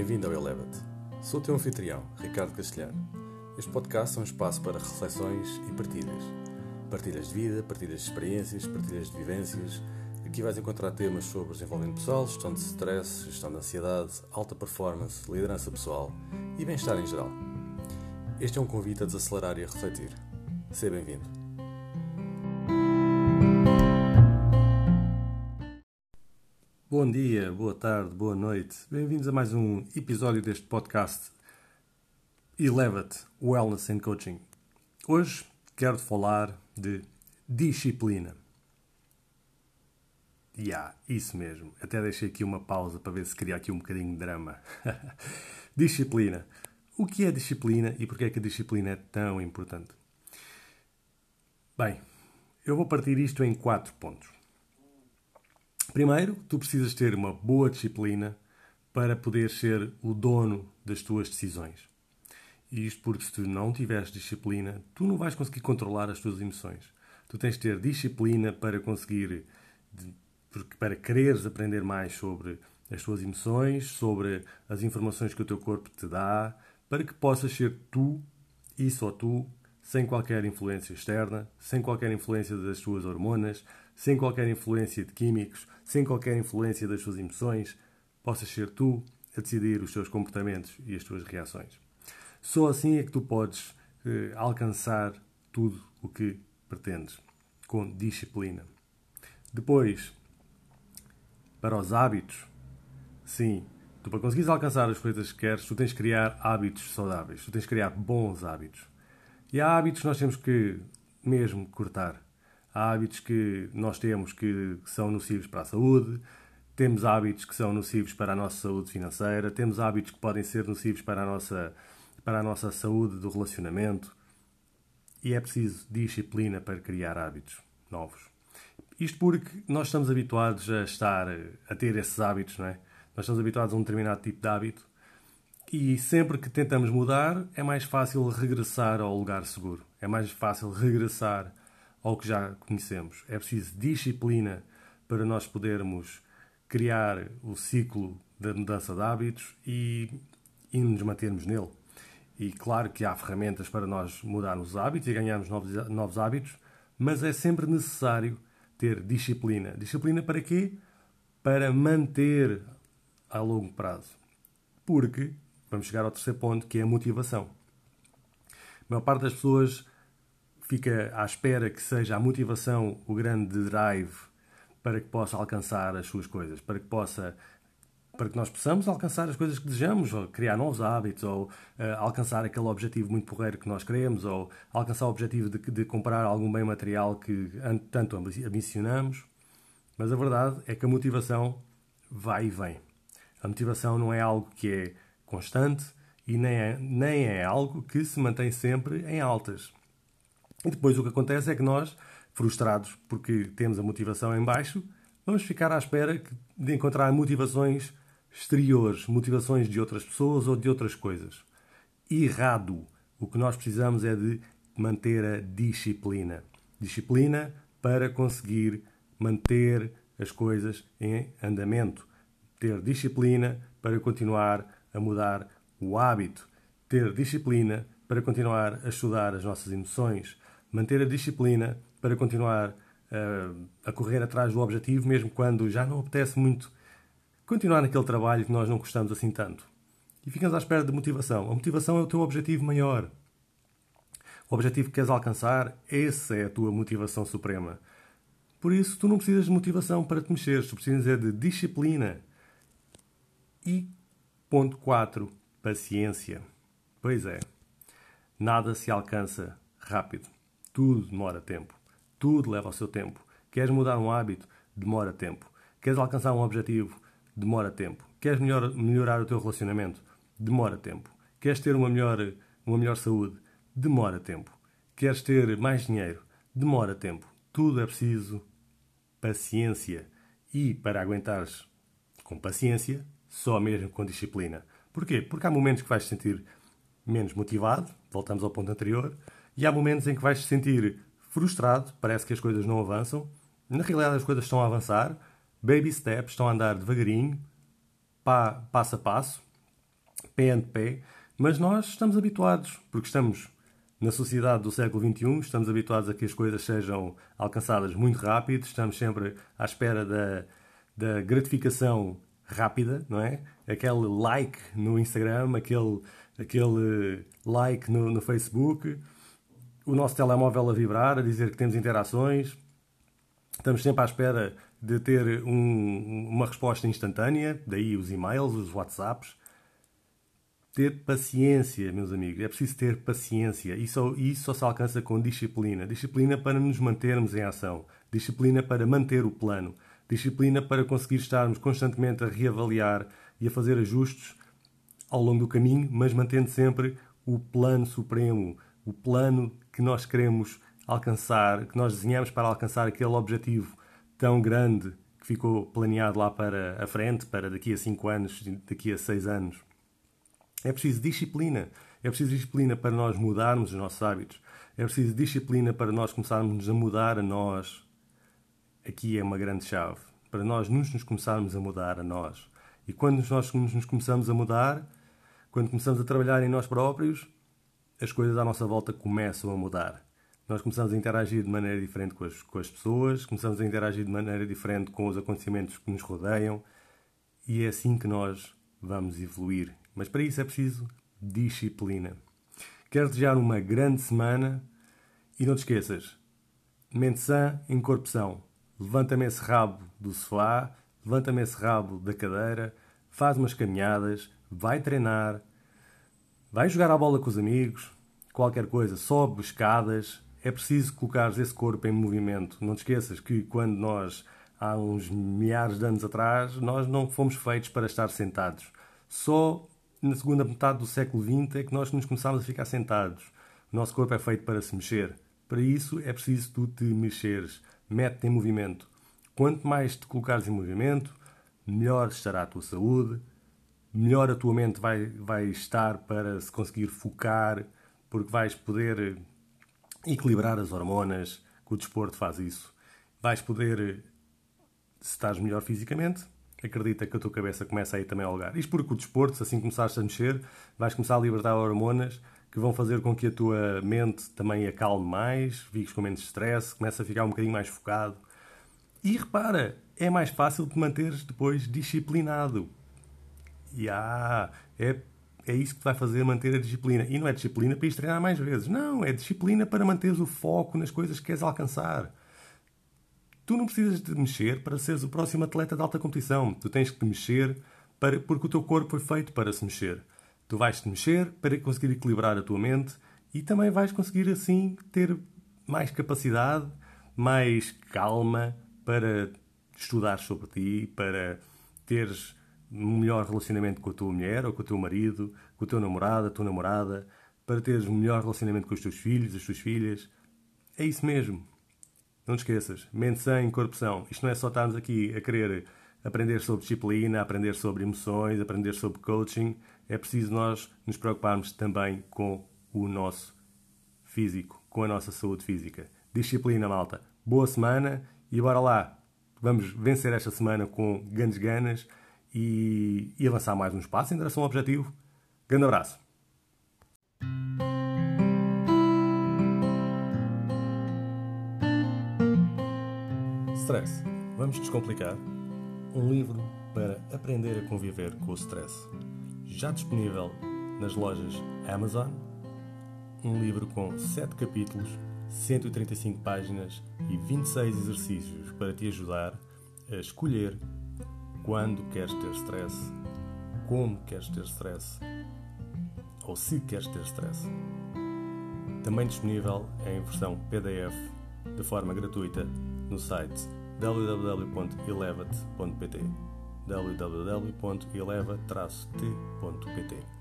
Bem-vindo ao Elevate. Sou o teu anfitrião, Ricardo Castelhano. Este podcast é um espaço para reflexões e partilhas. Partilhas de vida, partilhas de experiências, partilhas de vivências. Aqui vais encontrar temas sobre desenvolvimento pessoal, gestão de stress, gestão de ansiedade, alta performance, liderança pessoal e bem-estar em geral. Este é um convite a desacelerar e a refletir. Seja bem-vindo. Bom dia, boa tarde, boa noite. Bem-vindos a mais um episódio deste podcast Elevate Wellness and Coaching. Hoje quero-te falar de disciplina. Ya, yeah, isso mesmo. Até deixei aqui uma pausa para ver se queria aqui um bocadinho de drama. disciplina. O que é disciplina e porquê é que a disciplina é tão importante? Bem, eu vou partir isto em quatro pontos. Primeiro, tu precisas ter uma boa disciplina para poder ser o dono das tuas decisões. E isto porque se tu não tiveres disciplina, tu não vais conseguir controlar as tuas emoções. Tu tens de ter disciplina para conseguir, para quereres aprender mais sobre as tuas emoções, sobre as informações que o teu corpo te dá, para que possas ser tu e só tu, sem qualquer influência externa, sem qualquer influência das tuas hormonas, sem qualquer influência de químicos, sem qualquer influência das suas emoções, possas ser tu a decidir os teus comportamentos e as tuas reações. Só assim é que tu podes eh, alcançar tudo o que pretendes, com disciplina. Depois, para os hábitos, sim, tu para conseguires alcançar as coisas que queres, tu tens de criar hábitos saudáveis, tu tens de criar bons hábitos. E há hábitos que nós temos que mesmo cortar. Há hábitos que nós temos que são nocivos para a saúde, temos hábitos que são nocivos para a nossa saúde financeira, temos hábitos que podem ser nocivos para a nossa, para a nossa saúde do relacionamento. E é preciso disciplina para criar hábitos novos. Isto porque nós estamos habituados a estar, a ter esses hábitos, não é? Nós estamos habituados a um determinado tipo de hábito e sempre que tentamos mudar é mais fácil regressar ao lugar seguro. É mais fácil regressar ao que já conhecemos. É preciso disciplina para nós podermos criar o ciclo da mudança de hábitos e, e nos mantermos nele. E claro que há ferramentas para nós mudarmos os hábitos e ganharmos novos, novos hábitos, mas é sempre necessário ter disciplina. Disciplina para quê? Para manter a longo prazo. Porque, vamos chegar ao terceiro ponto, que é a motivação. A maior parte das pessoas fica à espera que seja a motivação o grande drive para que possa alcançar as suas coisas, para que possa para que nós possamos alcançar as coisas que desejamos, ou criar novos hábitos, ou uh, alcançar aquele objetivo muito porreiro que nós queremos, ou alcançar o objetivo de, de comprar algum bem material que tanto ambicionamos. Mas a verdade é que a motivação vai e vem. A motivação não é algo que é constante e nem é, nem é algo que se mantém sempre em altas. E depois o que acontece é que nós, frustrados porque temos a motivação em baixo, vamos ficar à espera de encontrar motivações exteriores, motivações de outras pessoas ou de outras coisas. Errado. O que nós precisamos é de manter a disciplina. Disciplina para conseguir manter as coisas em andamento. Ter disciplina para continuar a mudar o hábito. Ter disciplina para continuar a estudar as nossas emoções manter a disciplina para continuar uh, a correr atrás do objetivo, mesmo quando já não apetece muito continuar naquele trabalho que nós não gostamos assim tanto. E ficamos à espera de motivação. A motivação é o teu objetivo maior. O objetivo que queres alcançar, essa é a tua motivação suprema. Por isso, tu não precisas de motivação para te mexer, tu precisas é de disciplina. E ponto 4, paciência. Pois é, nada se alcança rápido. Tudo demora tempo. Tudo leva o seu tempo. Queres mudar um hábito? Demora tempo. Queres alcançar um objetivo? Demora tempo. Queres melhor, melhorar o teu relacionamento? Demora tempo. Queres ter uma melhor, uma melhor saúde? Demora tempo. Queres ter mais dinheiro? Demora tempo. Tudo é preciso paciência. E para aguentares com paciência, só mesmo com disciplina. Porquê? Porque há momentos que vais te sentir menos motivado, voltamos ao ponto anterior, e há momentos em que vais te sentir frustrado, parece que as coisas não avançam. Na realidade, as coisas estão a avançar. Baby steps, estão a andar devagarinho, pá, passo a passo. pé ante pé, mas nós estamos habituados, porque estamos na sociedade do século XXI, estamos habituados a que as coisas sejam alcançadas muito rápido, estamos sempre à espera da, da gratificação rápida, não é? Aquele like no Instagram, aquele, aquele like no, no Facebook, o nosso telemóvel a vibrar, a dizer que temos interações. Estamos sempre à espera de ter um, uma resposta instantânea, daí os e-mails, os WhatsApps. Ter paciência, meus amigos, é preciso ter paciência e isso só se alcança com disciplina. Disciplina para nos mantermos em ação, disciplina para manter o plano, disciplina para conseguir estarmos constantemente a reavaliar e a fazer ajustes ao longo do caminho, mas mantendo sempre o plano supremo, o plano que nós queremos alcançar, que nós desenhamos para alcançar aquele objetivo tão grande que ficou planeado lá para a frente, para daqui a 5 anos, daqui a 6 anos. É preciso disciplina. É preciso disciplina para nós mudarmos os nossos hábitos. É preciso disciplina para nós começarmos a mudar a nós. Aqui é uma grande chave. Para nós nos, nos começarmos a mudar a nós. E quando nós nos começamos a mudar, quando começamos a trabalhar em nós próprios, as coisas à nossa volta começam a mudar. Nós começamos a interagir de maneira diferente com as, com as pessoas, começamos a interagir de maneira diferente com os acontecimentos que nos rodeiam e é assim que nós vamos evoluir. Mas para isso é preciso disciplina. Quero desejar uma grande semana e não te esqueças: mente sã em corpo são. Levanta-me esse rabo do sofá, levanta-me esse rabo da cadeira, faz umas caminhadas, vai treinar, vai jogar a bola com os amigos, qualquer coisa, sobe escadas. É preciso colocar esse corpo em movimento. Não te esqueças que quando nós, há uns milhares de anos atrás, nós não fomos feitos para estar sentados. Só na segunda metade do século XX é que nós nos começámos a ficar sentados. O nosso corpo é feito para se mexer. Para isso é preciso tu te mexeres. Mete-te em movimento. Quanto mais te colocares em movimento, melhor estará a tua saúde, melhor a tua mente vai, vai estar para se conseguir focar, porque vais poder equilibrar as hormonas, que o desporto faz isso. Vais poder, se estás melhor fisicamente, acredita que a tua cabeça começa a ir também ao lugar. Isto porque o desporto, se assim começares a mexer, vais começar a libertar hormonas que vão fazer com que a tua mente também acalme mais, fiques com menos stress, começa a ficar um bocadinho mais focado. E repara, é mais fácil te manteres depois disciplinado. E ah, é, é isso que vai fazer manter a disciplina. E não é disciplina para ir treinar mais vezes. Não, é disciplina para manteres o foco nas coisas que queres alcançar. Tu não precisas de mexer para seres o próximo atleta de alta competição. Tu tens que te mexer para, porque o teu corpo foi feito para se mexer. Tu vais te mexer para conseguir equilibrar a tua mente e também vais conseguir assim ter mais capacidade, mais calma para estudar sobre ti, para teres um melhor relacionamento com a tua mulher ou com o teu marido, com o teu namorado, a tua namorada, para teres um melhor relacionamento com os teus filhos, as tuas filhas. É isso mesmo. Não te esqueças, mente sã em corpo são. Isto não é só estarmos aqui a querer aprender sobre disciplina, aprender sobre emoções, aprender sobre coaching. É preciso nós nos preocuparmos também com o nosso físico, com a nossa saúde física. Disciplina, malta. Boa semana e bora lá. Vamos vencer esta semana com grandes ganas e, e avançar mais um espaço em direção ao objetivo. Grande abraço. Stress. Vamos descomplicar. Um livro para aprender a conviver com o stress. Já disponível nas lojas Amazon. Um livro com 7 capítulos, 135 páginas e 26 exercícios para te ajudar a escolher quando queres ter stress, como queres ter stress ou se queres ter stress. Também disponível em versão PDF de forma gratuita no site www.elevate.pt www.eleva-t.pt